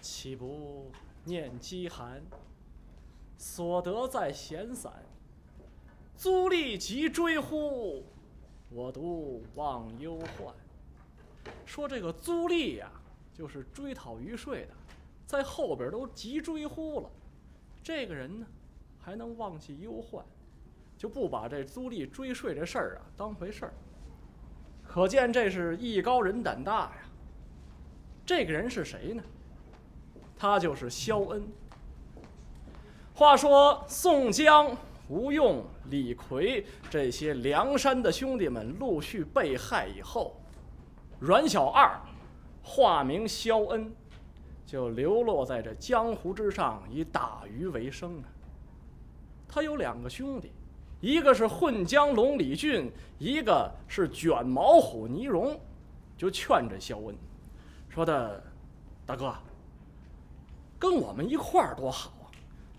岂不念饥寒？所得在闲散，租吏急追呼，我独忘忧患。说这个租吏呀、就是追讨余税的，在后边都急追呼了。这个人呢，还能忘记忧患，就不把这租吏追税这事儿啊当回事儿。可见这是艺高人胆大呀。这个人是谁呢？他就是萧恩。话说宋江、吴用、李逵这些梁山的兄弟们陆续被害以后，阮小二，化名萧恩，就流落在这江湖之上，以打鱼为生啊。他有两个兄弟，一个是混江龙李俊，一个是卷毛虎倪荣，就劝着萧恩，说的，大哥，跟我们一块儿多好啊！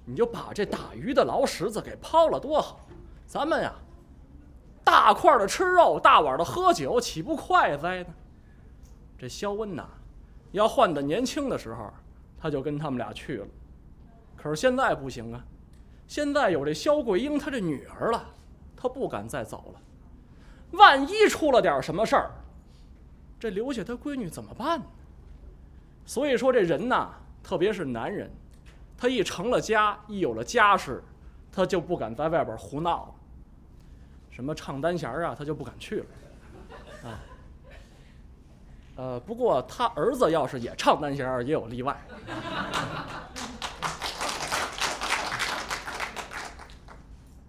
你就把这打鱼的劳什子给抛了多好，咱们呀，大块的吃肉，大碗的喝酒，岂不快哉呢？这肖恩呐，要换的年轻的时候，他就跟他们俩去了。可是现在不行啊，现在有这肖桂英她这女儿了，他不敢再走了。万一出了点什么事儿，这留下他闺女怎么办呢？所以说这人呐，特别是男人，他一成了家，一有了家室，他就不敢在外边胡闹了。什么唱单弦啊，他就不敢去了。啊，呃，不过他儿子要是也唱单弦，也有例外。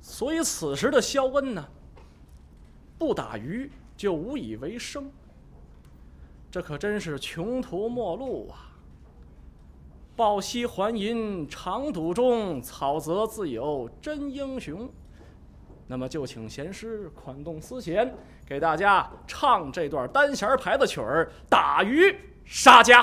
所以此时的肖恩呢，不打鱼就无以为生。这可真是穷途末路啊！抱膝还吟长赌中，草泽自有真英雄。那么就请贤师款动丝弦，给大家唱这段单弦牌子曲儿《打鱼杀家》。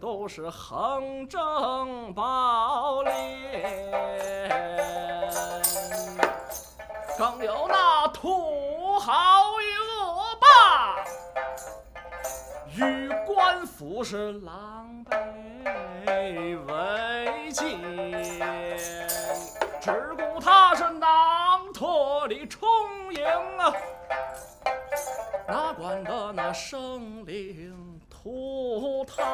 都是横征暴敛，更有那土豪恶霸，与官府是狼狈为奸。只顾他是囊托里充盈啊，哪管得那生灵涂炭。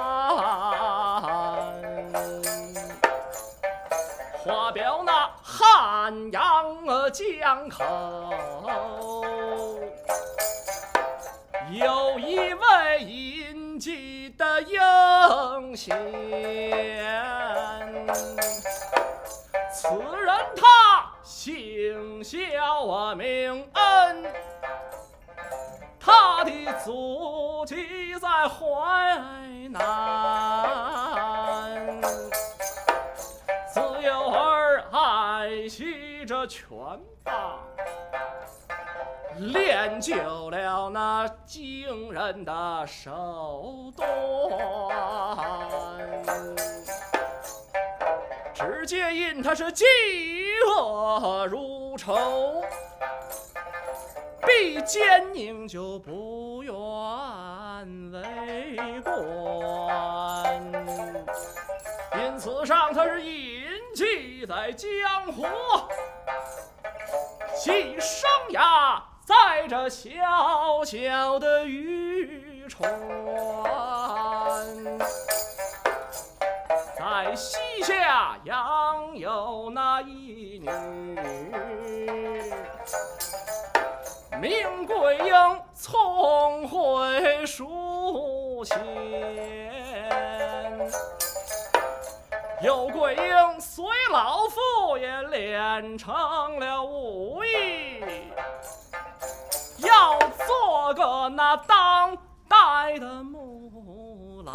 话表那汉阳江口，有一位隐疾的英贤，此人他姓萧名恩，他的足迹在淮南，自幼儿爱惜着拳棒，练就了那惊人的手段。只皆因他是嫉恶如仇。必奸佞就不愿为官，因此上他是隐迹在江湖，其生涯在这小小的渔船，在西下养有那一女。前，有桂英随老夫也练成了武艺，要做个那当代的木兰，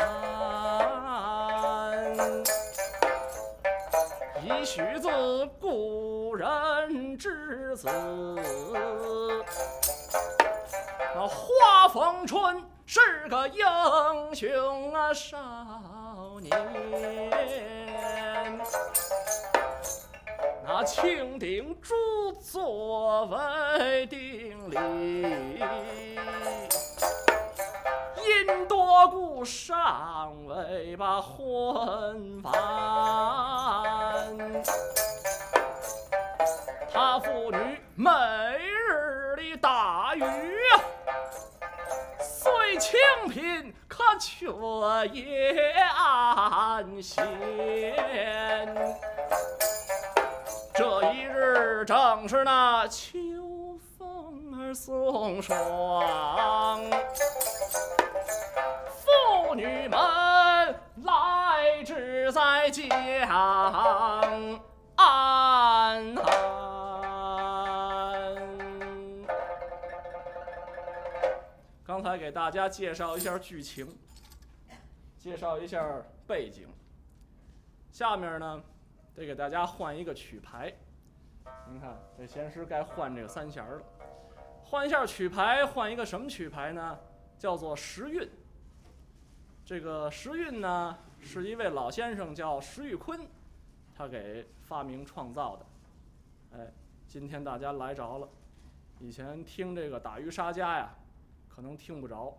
一许自故人之子。那花逢春是个英雄啊少年，那庆鼎珠作为定礼，因多故尚未把婚完，他父女每日的打鱼。清贫可却也安闲。这一日正是那秋风儿送爽，妇女们来至在江岸。刚才给大家介绍一下剧情，介绍一下背景。下面呢，得给大家换一个曲牌。您看，这闲时该换这个三弦了。换一下曲牌，换一个什么曲牌呢？叫做时运。这个时运呢，是一位老先生叫石玉坤，他给发明创造的。哎，今天大家来着了。以前听这个打鱼杀家呀。可能听不着，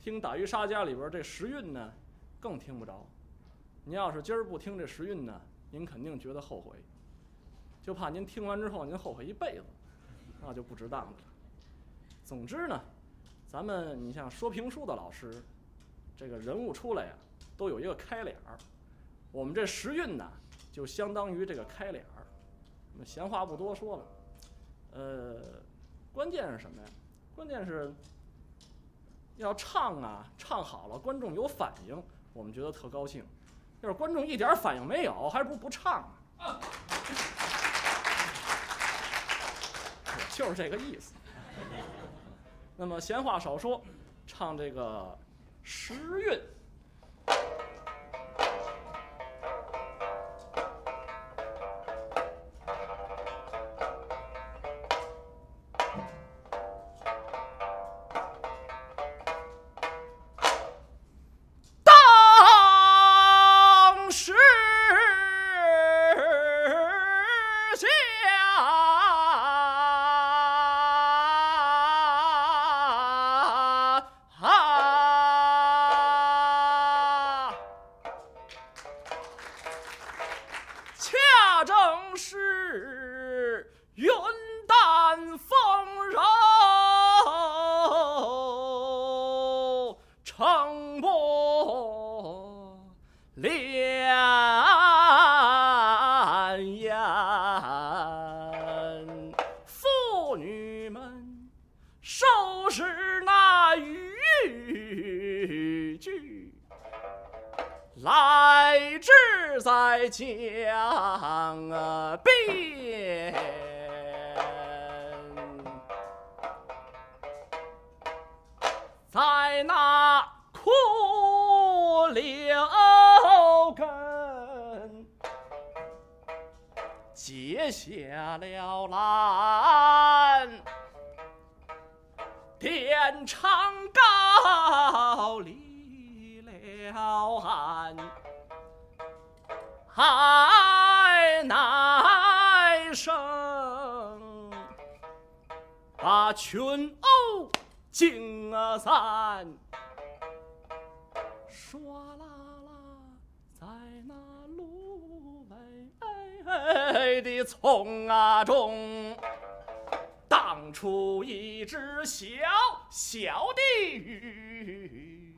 听《打鱼杀家》里边这时运呢，更听不着。您要是今儿不听这时运呢，您肯定觉得后悔，就怕您听完之后您后悔一辈子，那就不值当了。总之呢，咱们你像说评书的老师，这个人物出来呀，都有一个开脸儿。我们这时运呢，就相当于这个开脸儿。那闲话不多说了，呃，关键是什么呀？关键是。要唱啊，唱好了，观众有反应，我们觉得特高兴。要是观众一点反应没有，还不如不唱啊。就是这个意思。那么闲话少说，唱这个时运。是袁江边，在那枯柳根，结下了兰，天长海乃生，把群鸥惊散，唰啦啦，在那芦苇的丛啊中，荡出一只小小的渔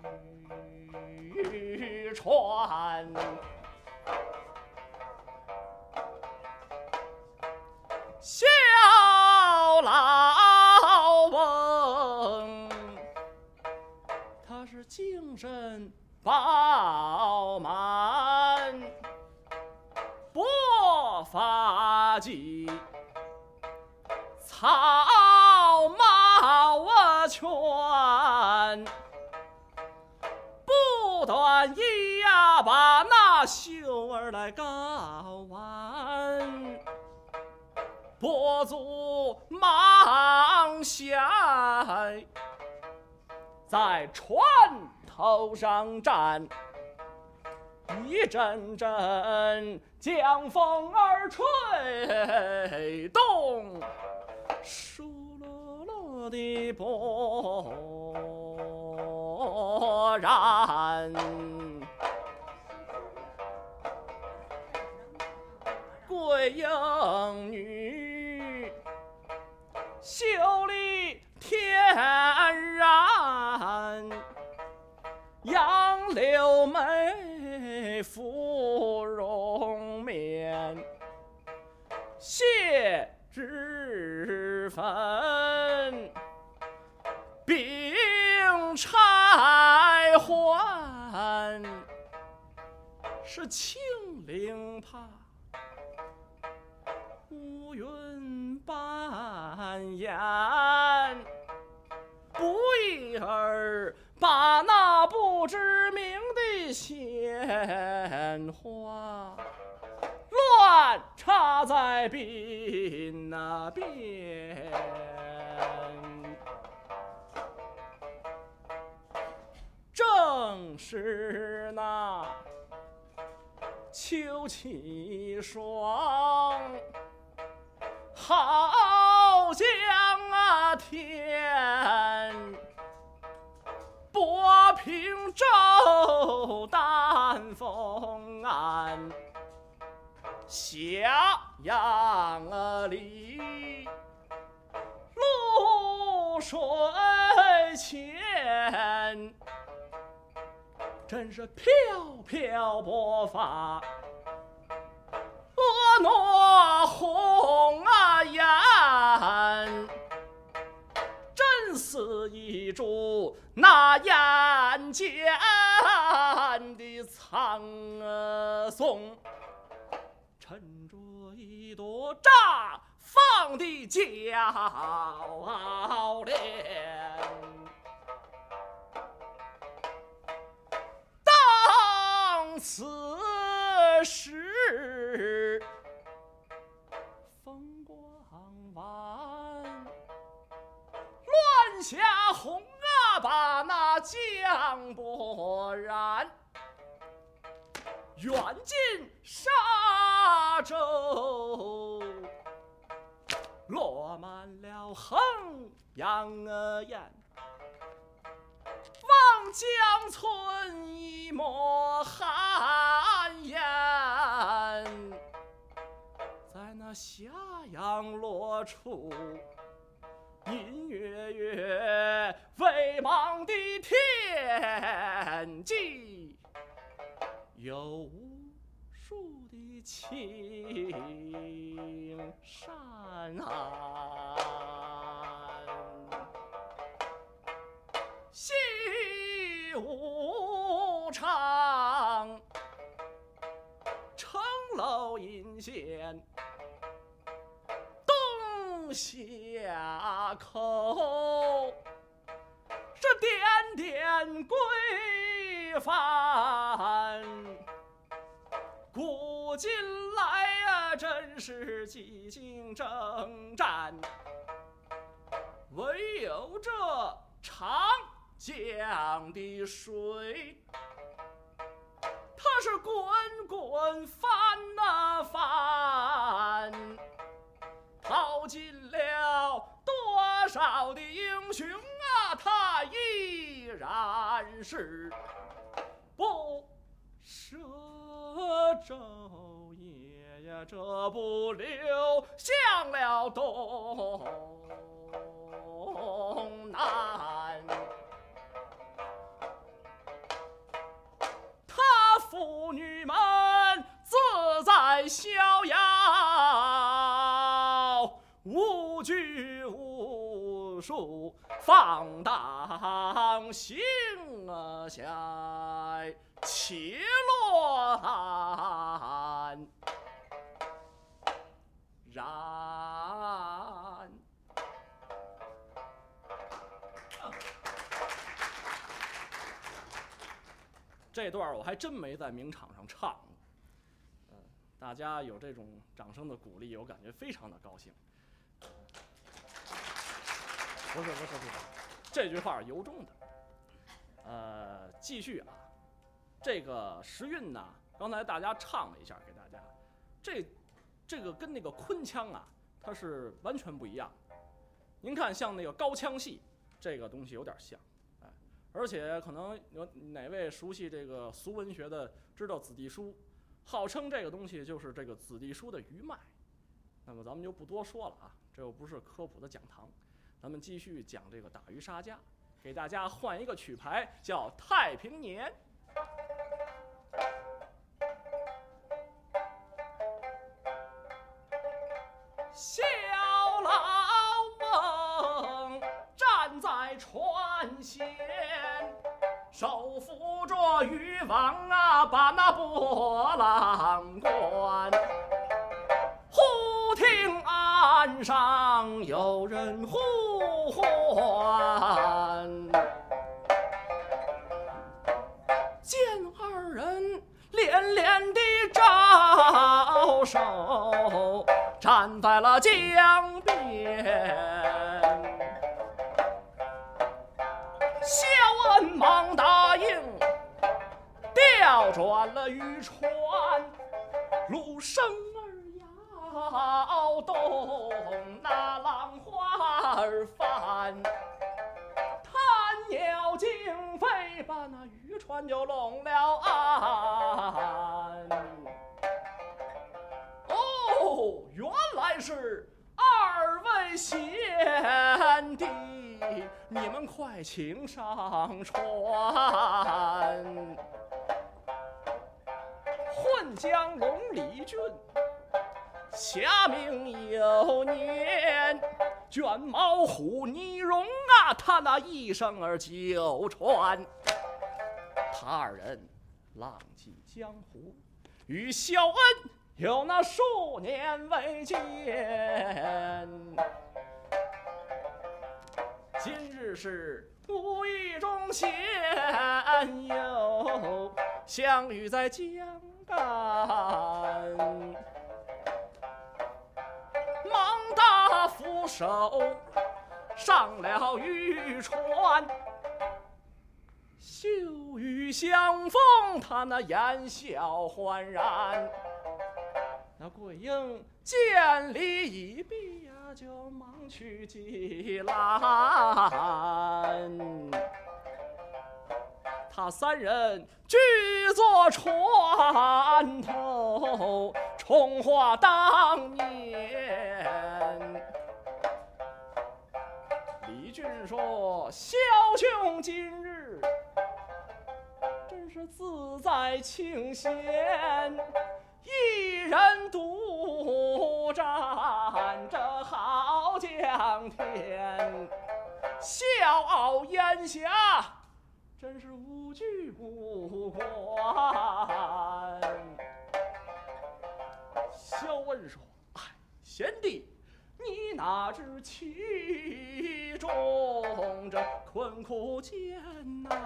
船。小老翁，他是精神饱满，薄发髻，草帽啊圈，不断一呀把那秀儿来高挽。伯祖忙下，在船头上站，一阵阵江风儿吹动，疏落落的波然。桂英女，秀丽天然，杨柳眉，芙蓉面，谢脂粉，冰钗环，是青绫帕。云半掩，不一儿把那不知名的鲜花乱插在鬓那边。正是那秋气爽。好江啊天，波平舟淡风岸，斜阳里露水前，真是飘飘薄发。婀娜红似一株那眼尖的苍松，衬着一朵绽放的娇莲。当此时，风光万，霞红啊，把那江波染，远近沙洲，落满了衡阳雁。望江村一抹寒烟，在那斜阳落处，隐约约飞茫的天际，有无数的青山啊。戏无常，城楼阴险，下口，这点点规范。古今来呀，真是几经征战，唯有这长江的水。它是滚滚翻呐翻，耗尽了多少的英雄啊！他依然是不舍昼夜呀，这不留向了东南。他妇女们自在逍遥，无束，放荡形象，起落安然。这段我还真没在名场上唱过，嗯，大家有这种掌声的鼓励，我感觉非常的高兴。不是不是不是，这句话由衷的。呃，继续啊，这个时韵呢，刚才大家唱了一下给大家，这这个跟那个昆腔啊，它是完全不一样。您看，像那个高腔戏，这个东西有点像。哎而且可能有哪位熟悉这个俗文学的，知道子弟书，号称这个东西就是这个子弟书的余脉。那么咱们就不多说了啊，这又不是科普的讲堂，咱们继续讲这个打渔杀家，给大家换一个曲牌，叫《太平年》。小老翁站在船舷。手扶着渔网啊，把那波浪观。忽听岸上有人手，站在了江边。忙答应，调转了渔船，陆生儿摇动，那浪花儿翻，滩鸟惊飞，把那渔船就拢了岸。是二位贤弟。你们快请上船！混江龙李俊，侠名有年；卷毛虎倪荣啊，他那一生儿九传。他二人浪迹江湖，与肖恩有那数年未见。今日是无意中闲游，相遇在江干，忙大扶手上了渔船，羞与相逢，他那言笑欢然。桂英见礼已毕呀，就忙去系拦。他三人聚坐船头，重话当年。李俊说：“萧兄今日真是自在清闲。”一人独占这好江天，笑傲烟霞，真是无惧无关。萧文说：“哎，贤弟，你哪知其中这困苦艰难。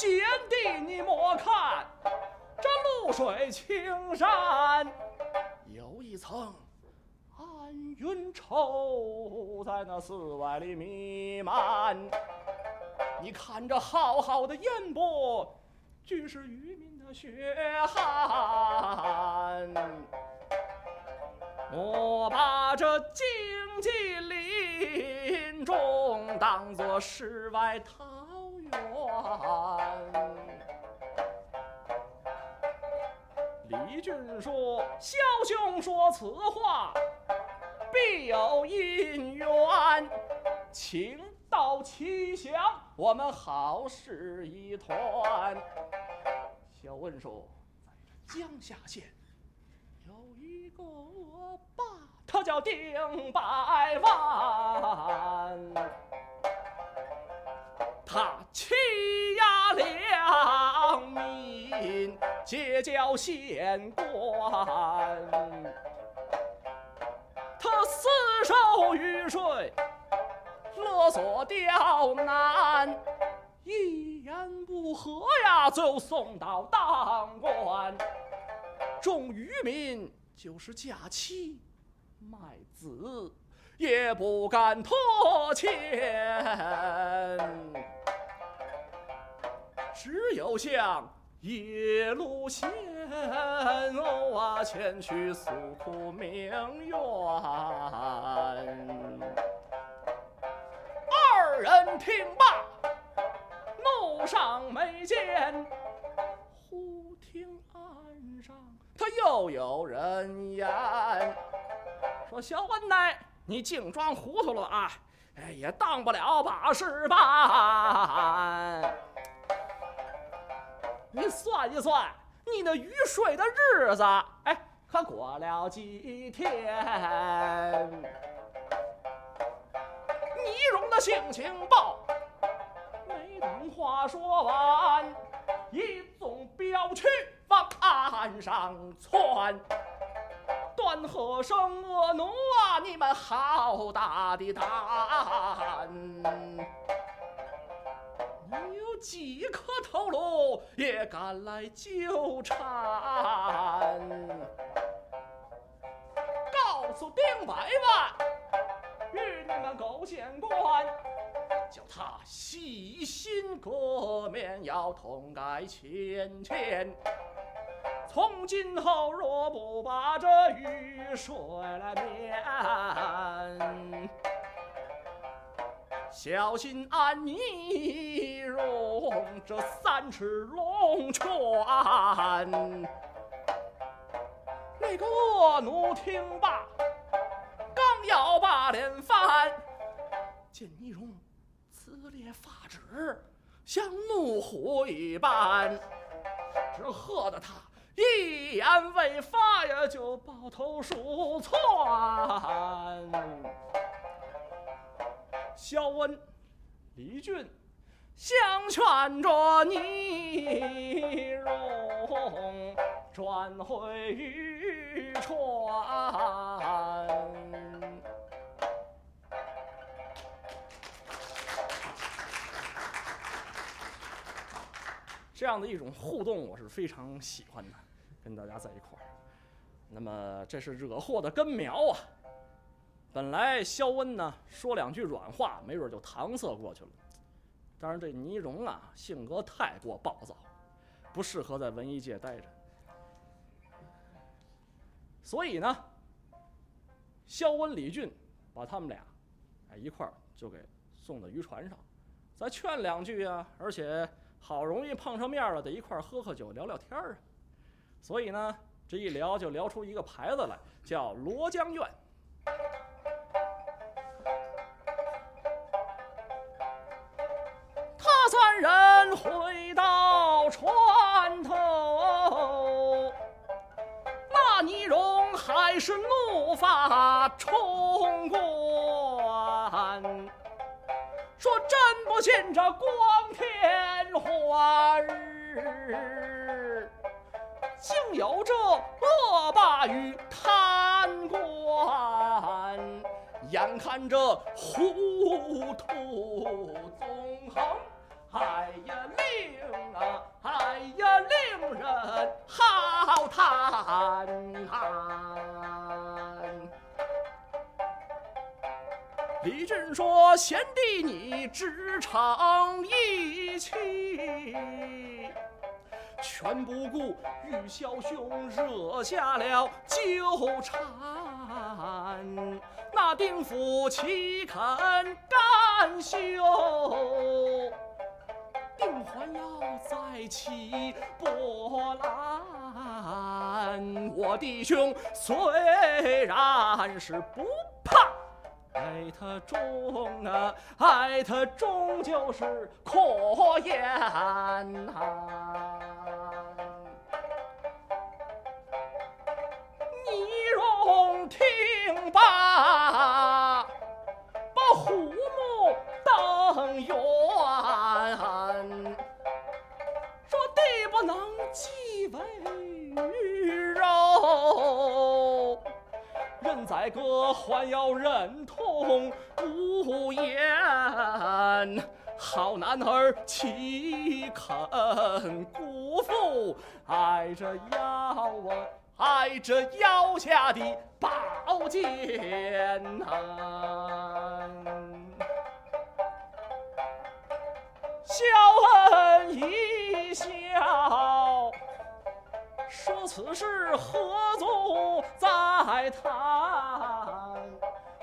贤弟，你莫看这露水青山，有一层暗云愁在那寺外里弥漫。你看这浩浩的烟波，俱是渔民的血汗。莫把这荆棘林中当作世外桃。李俊说：“小兄说此话，必有因缘，请到齐祥，我们好事一团。”小问说：“在江夏县。”有一个霸，他叫丁百万，他欺结交县官，他私收渔税，勒索刁难，一言不合呀就送到当官。众渔民就是假妻卖子，也不敢拖欠，只有向野路险哦啊前去诉苦鸣冤。二人听罢，怒上眉间，忽听岸上。他又有人言说：“小文乃，你净装糊涂了啊！哎，也当不了把式办。你算一算，你那鱼税的日子，哎，可过了几天？倪荣的性情暴，没等话说完，一纵镖去。”往岸上窜，断喝声恶奴啊！你们好大的胆！几颗头颅也敢来纠缠？告诉丁百万，与你们勾践官，叫他细心革面，要痛改前愆。从今后若不把这雨水来免，小心安妮容这三尺龙泉。那个恶奴听罢，刚要把脸翻，见倪荣撕裂发指，像怒虎一般，只喝得他。一言未发呀，就抱头鼠窜。肖恩、李俊相劝着倪荣转回渔船。这样的一种互动，我是非常喜欢的。跟大家在一块儿，那么这是惹祸的根苗啊！本来肖恩呢说两句软话，没准就搪塞过去了。但是这倪荣啊，性格太过暴躁，不适合在文艺界待着。所以呢，肖恩、李俊把他们俩哎一块儿就给送到渔船上，再劝两句啊。而且好容易碰上面了，得一块儿喝喝酒、聊聊天啊。所以呢，这一聊就聊出一个牌子来，叫罗江苑。发冲冠，说真不信这光天化日。竟有这恶霸与贪官，眼看着糊涂纵横，哎呀令啊，哎呀令人好叹啊。李俊说：“贤弟你只逞义气。”全不顾玉枭兄惹下了纠缠，那丁府岂肯甘休？定还要再起波澜。我弟兄虽然是不怕。爱他终啊，爱他终究是可言你容听罢，把虎目瞪圆，说地不能继为肉。人宰割，还要忍痛无言。好男儿岂肯辜负挨着腰啊，挨着腰下的宝剑啊！笑恩一笑。说此事何足再谈？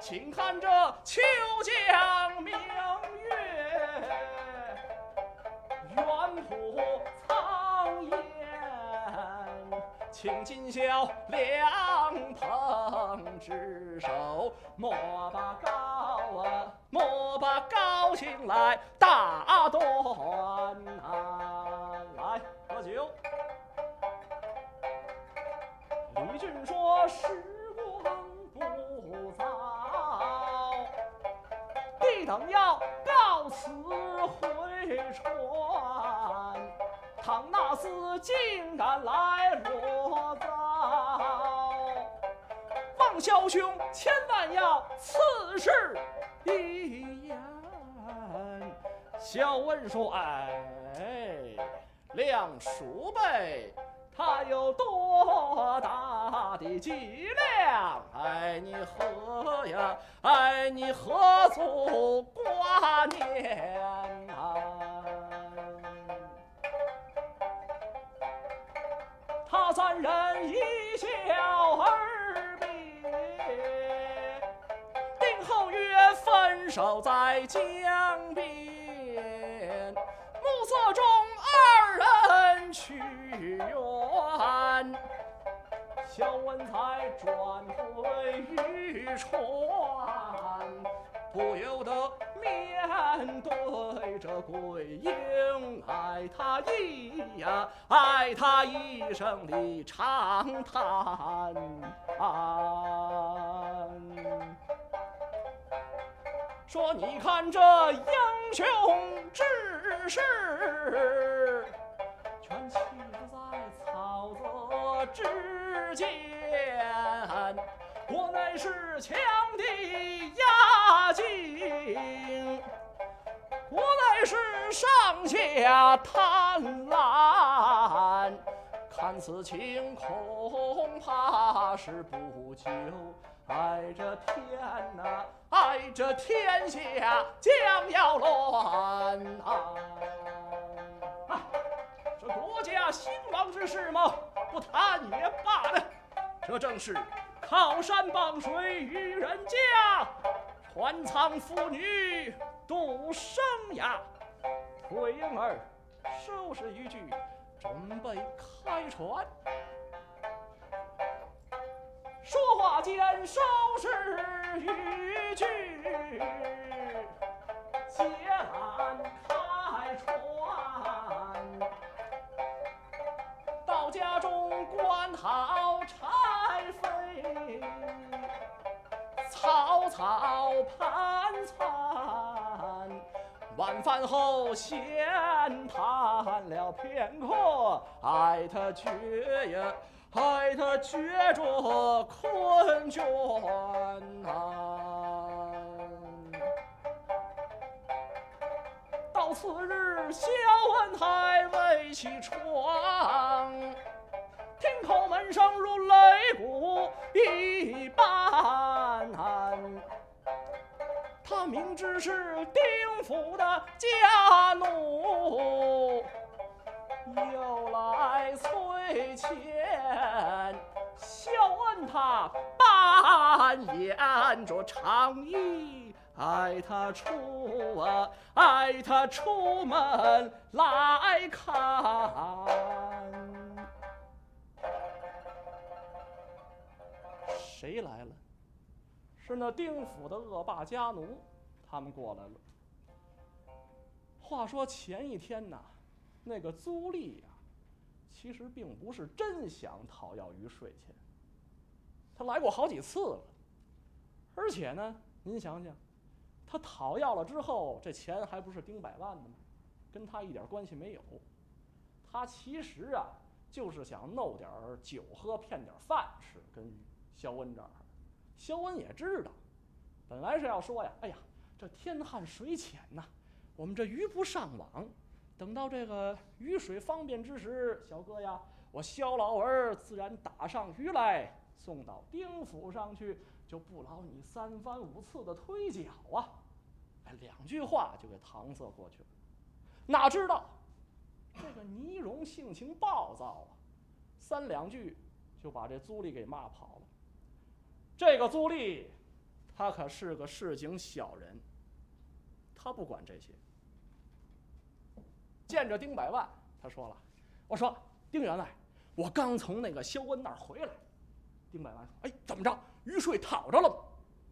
请看这秋江明月，远浦苍烟。请今宵凉棚之手，莫把高啊，莫把高兴来打断啊！来喝酒。时光不早，弟等要告辞回船。倘那厮竟敢来罗造，望枭兄千万要此事一言。”小文说：“哎，亮叔辈。”他有多大的脊梁？哎，你何呀？哎，你何足挂念啊？他三人一笑而别，定后约分手在江边。暮色中，小文才转回渔船，不由得面对着桂英，爱他一呀，爱他一声的长叹。说你看这英雄志士，全弃在草泽之间。我乃是强敌压境，我乃是上下贪婪。看此情，恐怕是不久。爱这天呐，爱这天下将要乱啊！国家兴亡之事嘛，不谈也罢了。这正是靠山傍水与人家，船舱妇女度生涯。桂英儿，收拾渔具，准备开船。说话间，收拾渔具，结缆草柴飞，草草盘餐。晚饭后闲谈了片刻，艾特觉呀，艾特觉着困倦。到次日，小恩还未起床。听叩门声如擂鼓一般。他明知是丁府的家奴，又来催钱。小恩他扮演着长衣，爱他出啊，爱他出门来看。谁来了？是那丁府的恶霸家奴，他们过来了。话说前一天呐，那个租吏呀，其实并不是真想讨要鱼税钱。他来过好几次了，而且呢，您想想，他讨要了之后，这钱还不是丁百万的吗？跟他一点关系没有。他其实啊，就是想弄点酒喝，骗点饭吃，跟鱼肖恩这儿。肖恩也知道，本来是要说呀，哎呀，这天旱水浅呐，我们这鱼不上网，等到这个雨水方便之时，小哥呀，我肖老儿自然打上鱼来，送到丁府上去，就不劳你三番五次的推脚啊！哎，两句话就给搪塞过去了。哪知道这个倪荣性情暴躁啊，三两句就把这租吏给骂跑了。这个租吏，他可是个市井小人，他不管这些。见着丁百万，他说了：“我说丁员外，我刚从那个肖恩那儿回来。”丁百万说：“哎，怎么着？鱼税讨着了吗？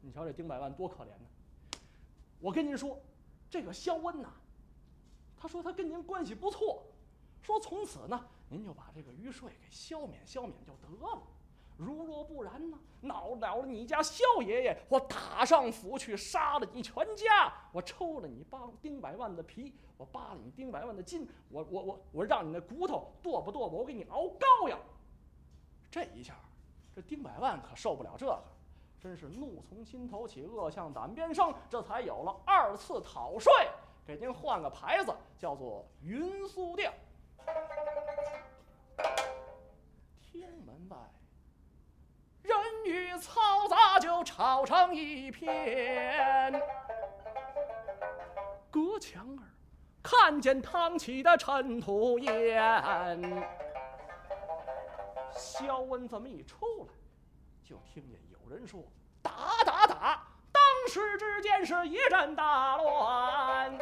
你瞧这丁百万多可怜呢！我跟您说，这个肖恩呐，他说他跟您关系不错，说从此呢，您就把这个鱼税给消免消免就得了。”如若不然呢？恼了了你家萧爷爷，我打上府去杀了你全家，我抽了你八丁百万的皮，我扒了你丁百万的筋，我我我我让你那骨头剁吧剁吧，我给你熬膏药。这一下，这丁百万可受不了这个，真是怒从心头起，恶向胆边生，这才有了二次讨税，给您换个牌子，叫做云苏店。天门外。与嘈杂就吵成一片，隔墙儿看见腾起的尘土烟。肖恩这么一出来，就听见有人说：“打打打！”当时之间是一阵大乱。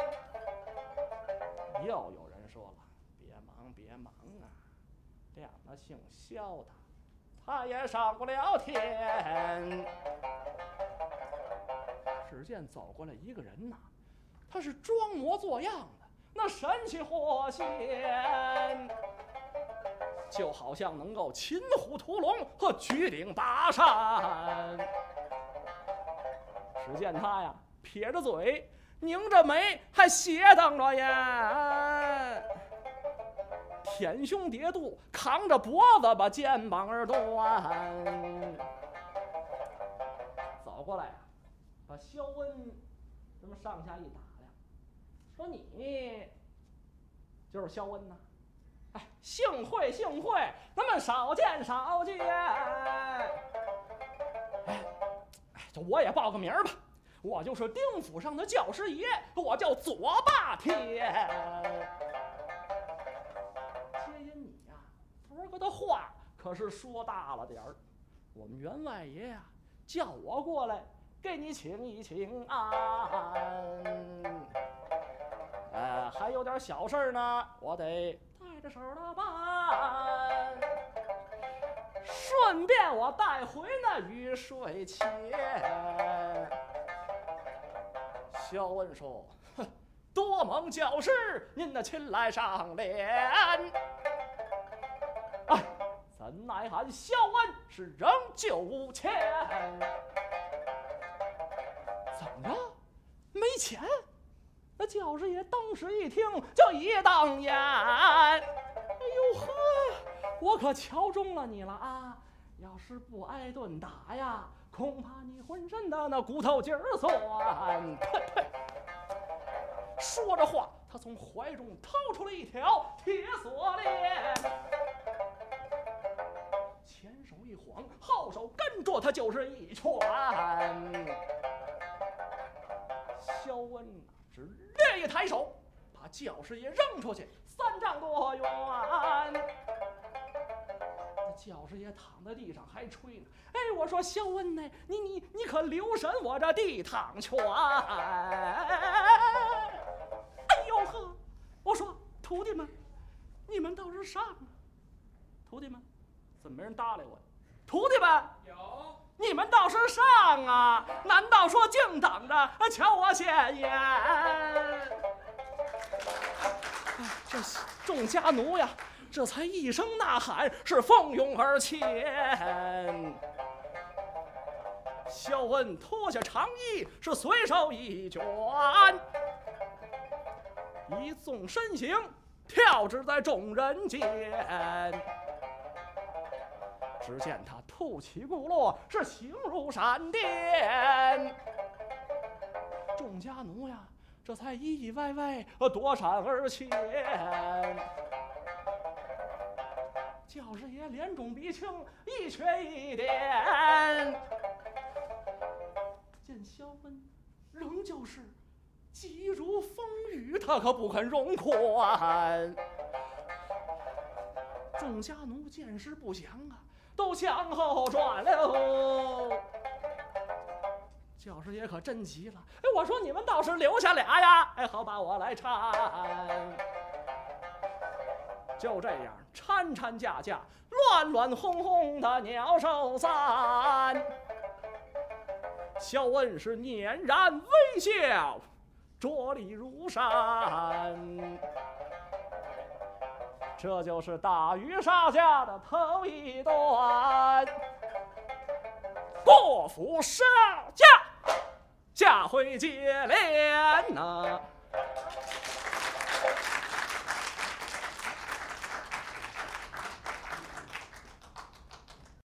又有人说了：“别忙别忙啊，两个姓肖的。”他也上不了天。只见走过来一个人呐，他是装模作样的，那神气活现，就好像能够擒虎屠龙和举鼎拔山。只见他呀，撇着嘴，拧着眉，还斜瞪着眼。天胸叠肚，扛着脖子把肩膀儿端，走过来呀，把肖恩这么上下一打量，说：“你就是肖恩呐？哎，幸会幸会，咱们少见少见。哎哎，这我也报个名儿吧，我就是丁府上的教师爷，我叫左霸天。”我的话可是说大了点儿，我们员外爷呀叫我过来给你请一请安。呃，还有点小事呢，我得带着手的办。顺便我带回那雨水钱。肖恩说：“哼，多蒙教师您的亲来上联。”怎奈俺肖恩是仍旧无钱？怎么着？没钱？那教师爷当时一听就一瞪眼。哎呦呵，我可瞧中了你了啊！要是不挨顿打呀，恐怕你浑身的那骨头筋儿酸。呸呸！说着话。他从怀中掏出了一条铁锁链，一晃，后手跟着他就是一拳。肖恩呐是略一抬手，把教师爷扔出去三丈多远。那教师爷躺在地上还吹呢。哎，我说肖恩呢，你你你可留神我这地躺拳！哎呦呵，我说徒弟们，你们倒是上啊！徒弟们，怎么没人搭理我？徒弟们，有，你们倒是上啊！难道说净等着瞧我现眼？哎这众家奴呀，这才一声呐喊，是蜂拥而前。肖恩脱下长衣，是随手一卷，一纵身形，跳至在众人间。只见他吐起骨落，是形如闪电。众家奴呀，这才意意外外躲闪而前。教师爷脸肿鼻青，一瘸一颠。见肖温仍旧是急如风雨，他可不肯容宽。众家奴见势不祥啊，都向后转了。教师爷可真急了，哎，我说你们倒是留下俩呀，哎，好把我来搀。就这样搀搀架架，乱乱哄哄的鸟兽散。肖恩是佞然微笑，着力如山。这就是打鱼杀家的头一段。过府杀家，下回接连呐、